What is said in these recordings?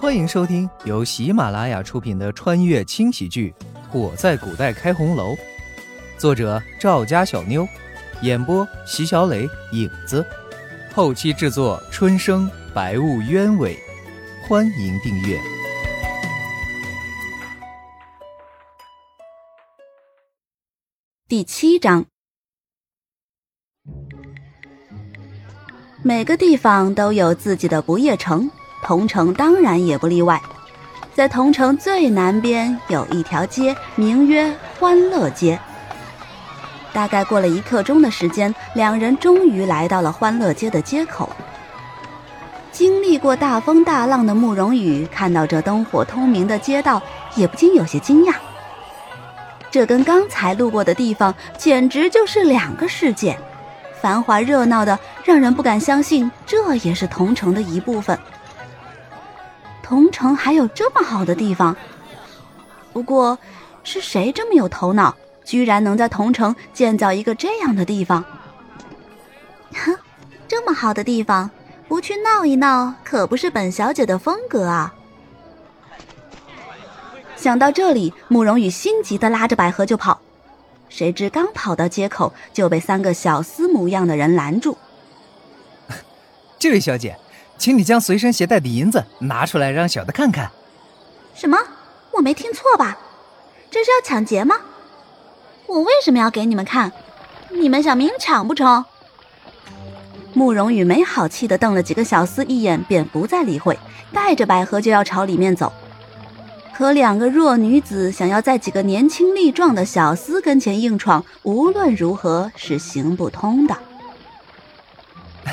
欢迎收听由喜马拉雅出品的穿越轻喜剧《我在古代开红楼》，作者赵家小妞，演播席小磊、影子，后期制作春生、白雾鸢尾。欢迎订阅第七章。每个地方都有自己的不夜城，桐城当然也不例外。在桐城最南边有一条街，名曰欢乐街。大概过了一刻钟的时间，两人终于来到了欢乐街的街口。经历过大风大浪的慕容羽看到这灯火通明的街道，也不禁有些惊讶。这跟刚才路过的地方简直就是两个世界，繁华热闹的让人不敢相信，这也是桐城的一部分。桐城还有这么好的地方？不过，是谁这么有头脑，居然能在桐城建造一个这样的地方？哼，这么好的地方！不去闹一闹，可不是本小姐的风格啊！想到这里，慕容羽心急的拉着百合就跑，谁知刚跑到街口，就被三个小厮模样的人拦住。这位小姐，请你将随身携带的银子拿出来，让小的看看。什么？我没听错吧？这是要抢劫吗？我为什么要给你们看？你们想明抢不成？慕容羽没好气的瞪了几个小厮一眼，便不再理会，带着百合就要朝里面走。可两个弱女子想要在几个年轻力壮的小厮跟前硬闯，无论如何是行不通的。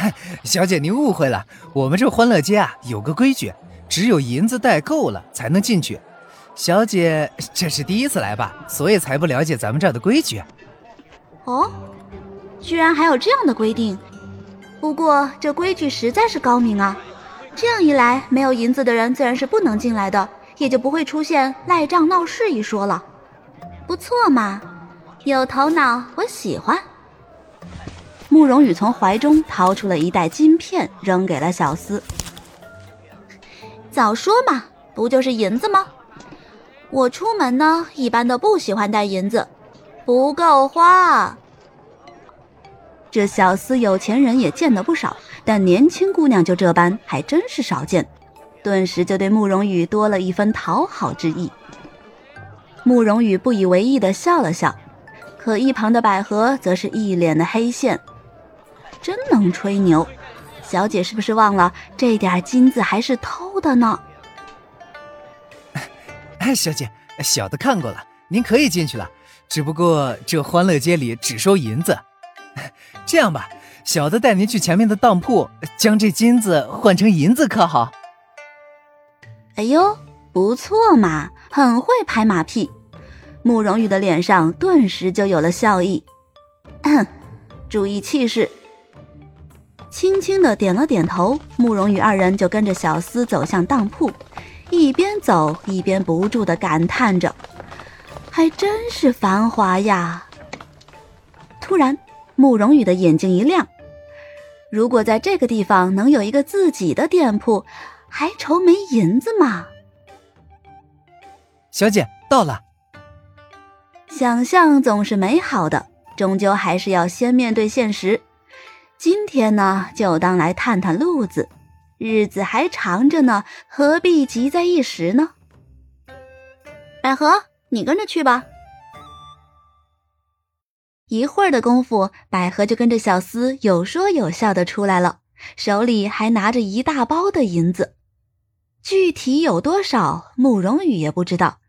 小姐，您误会了，我们这欢乐街啊有个规矩，只有银子带够了才能进去。小姐这是第一次来吧，所以才不了解咱们这儿的规矩。哦，居然还有这样的规定！不过这规矩实在是高明啊！这样一来，没有银子的人自然是不能进来的，也就不会出现赖账闹事一说了。不错嘛，有头脑，我喜欢。慕容羽从怀中掏出了一袋金片，扔给了小厮。早说嘛，不就是银子吗？我出门呢，一般都不喜欢带银子，不够花。这小厮有钱人也见得不少，但年轻姑娘就这般，还真是少见。顿时就对慕容羽多了一分讨好之意。慕容羽不以为意的笑了笑，可一旁的百合则是一脸的黑线。真能吹牛，小姐是不是忘了这点金子还是偷的呢？哎，小姐，小的看过了，您可以进去了。只不过这欢乐街里只收银子。这样吧，小的带您去前面的当铺，将这金子换成银子，可好？哎呦，不错嘛，很会拍马屁。慕容羽的脸上顿时就有了笑意。注意气势，轻轻的点了点头。慕容羽二人就跟着小厮走向当铺，一边走一边不住的感叹着：“还真是繁华呀！”突然。慕容羽的眼睛一亮，如果在这个地方能有一个自己的店铺，还愁没银子吗？小姐到了。想象总是美好的，终究还是要先面对现实。今天呢，就当来探探路子，日子还长着呢，何必急在一时呢？百合，你跟着去吧。一会儿的功夫，百合就跟着小厮有说有笑的出来了，手里还拿着一大包的银子，具体有多少，慕容羽也不知道，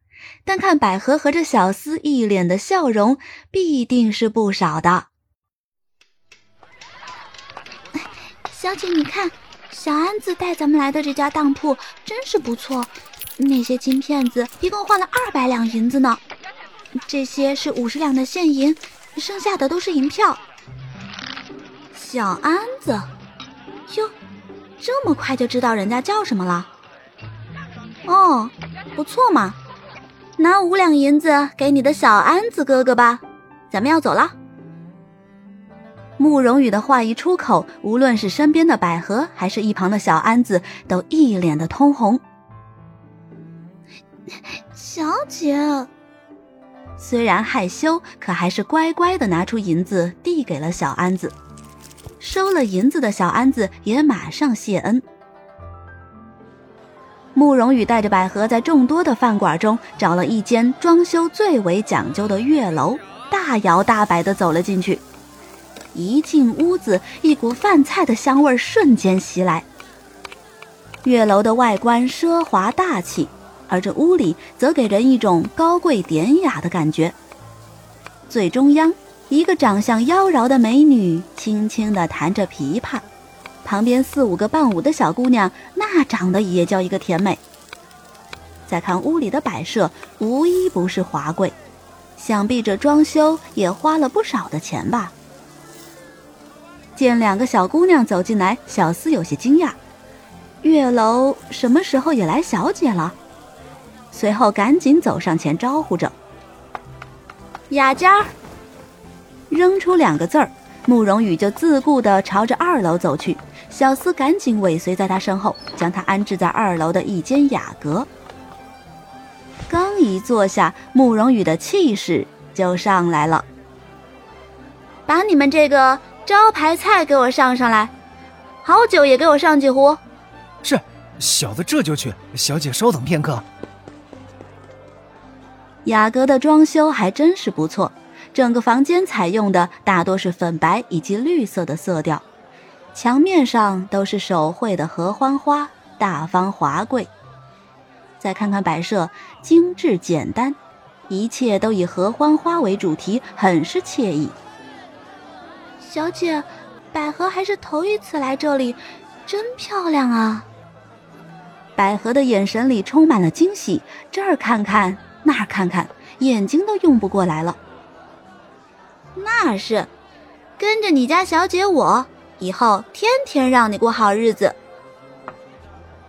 但看百合和这小厮一脸的笑容，必定是不少的。小姐，你看，小安子带咱们来的这家当铺真是不错，那些金片子一共换了二百两银子呢，这些是五十两的现银。剩下的都是银票。小安子，哟，这么快就知道人家叫什么了？哦，不错嘛，拿五两银子给你的小安子哥哥吧，咱们要走了。慕容羽的话一出口，无论是身边的百合，还是一旁的小安子，都一脸的通红。小姐。虽然害羞，可还是乖乖的拿出银子递给了小安子。收了银子的小安子也马上谢恩。慕容羽带着百合在众多的饭馆中找了一间装修最为讲究的月楼，大摇大摆的走了进去。一进屋子，一股饭菜的香味瞬间袭来。月楼的外观奢华大气，而这屋里则给人一种高贵典雅的感觉。最中央，一个长相妖娆的美女轻轻地弹着琵琶。旁边四五个伴舞的小姑娘，那长得也叫一个甜美。再看屋里的摆设，无一不是华贵，想必这装修也花了不少的钱吧。见两个小姑娘走进来，小厮有些惊讶：月楼什么时候也来小姐了？随后赶紧走上前招呼着：“雅佳。”扔出两个字儿，慕容羽就自顾地朝着二楼走去。小厮赶紧尾随在他身后，将他安置在二楼的一间雅阁。刚一坐下，慕容羽的气势就上来了。把你们这个招牌菜给我上上来，好酒也给我上几壶。是，小的这就去。小姐稍等片刻。雅阁的装修还真是不错，整个房间采用的大多是粉白以及绿色的色调。墙面上都是手绘的合欢花，大方华贵。再看看摆设，精致简单，一切都以合欢花为主题，很是惬意。小姐，百合还是头一次来这里，真漂亮啊！百合的眼神里充满了惊喜，这儿看看，那儿看看，眼睛都用不过来了。那是，跟着你家小姐我。以后天天让你过好日子。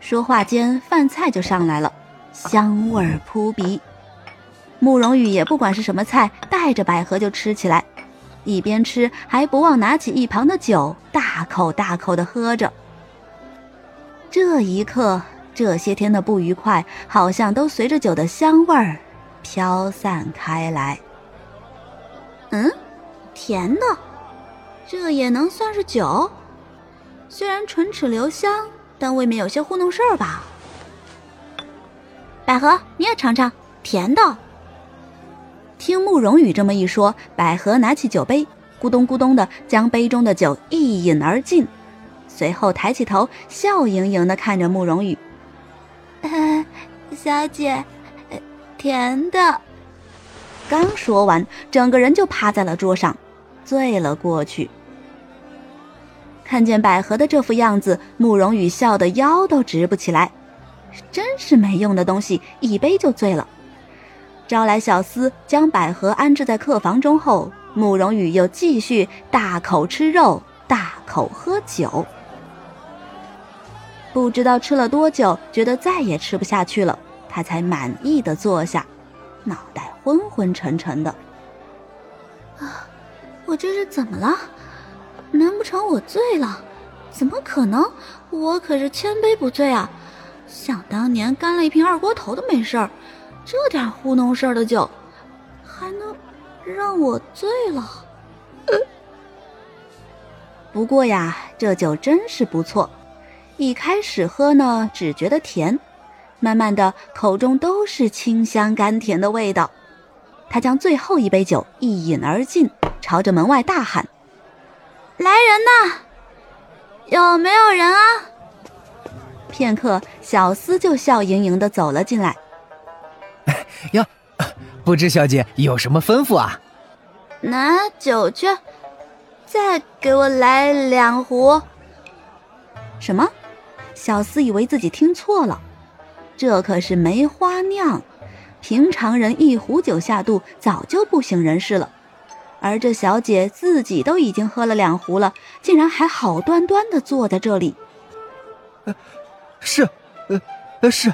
说话间，饭菜就上来了，香味儿扑鼻。慕容羽也不管是什么菜，带着百合就吃起来，一边吃还不忘拿起一旁的酒，大口大口的喝着。这一刻，这些天的不愉快好像都随着酒的香味儿飘散开来。嗯，甜的。这也能算是酒，虽然唇齿留香，但未免有些糊弄事儿吧。百合，你也尝尝甜的。听慕容羽这么一说，百合拿起酒杯，咕咚咕咚的将杯中的酒一饮而尽，随后抬起头，笑盈盈的看着慕容羽：“小姐，甜的。”刚说完，整个人就趴在了桌上，醉了过去。看见百合的这副样子，慕容羽笑得腰都直不起来，真是没用的东西，一杯就醉了。招来小厮将百合安置在客房中后，慕容羽又继续大口吃肉，大口喝酒。不知道吃了多久，觉得再也吃不下去了，他才满意的坐下，脑袋昏昏沉沉的。啊，我这是怎么了？难不成我醉了？怎么可能？我可是千杯不醉啊！想当年干了一瓶二锅头都没事儿，这点糊弄事儿的酒，还能让我醉了？不过呀，这酒真是不错。一开始喝呢，只觉得甜，慢慢的口中都是清香甘甜的味道。他将最后一杯酒一饮而尽，朝着门外大喊。来人呐！有没有人啊？片刻，小厮就笑盈盈的走了进来。哟，不知小姐有什么吩咐啊？拿酒去，再给我来两壶。什么？小厮以为自己听错了，这可是梅花酿，平常人一壶酒下肚，早就不省人事了。而这小姐自己都已经喝了两壶了，竟然还好端端的坐在这里。呃，是，呃，是。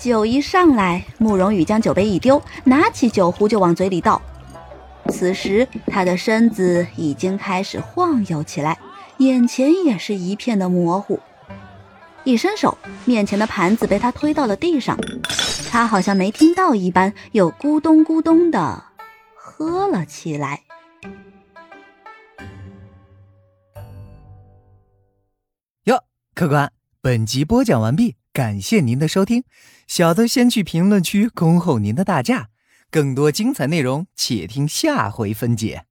酒一上来，慕容羽将酒杯一丢，拿起酒壶就往嘴里倒。此时他的身子已经开始晃悠起来，眼前也是一片的模糊。一伸手，面前的盘子被他推到了地上。他好像没听到一般，又咕咚咕咚的喝了起来。哟，客官，本集播讲完毕，感谢您的收听。小的先去评论区恭候您的大驾，更多精彩内容，且听下回分解。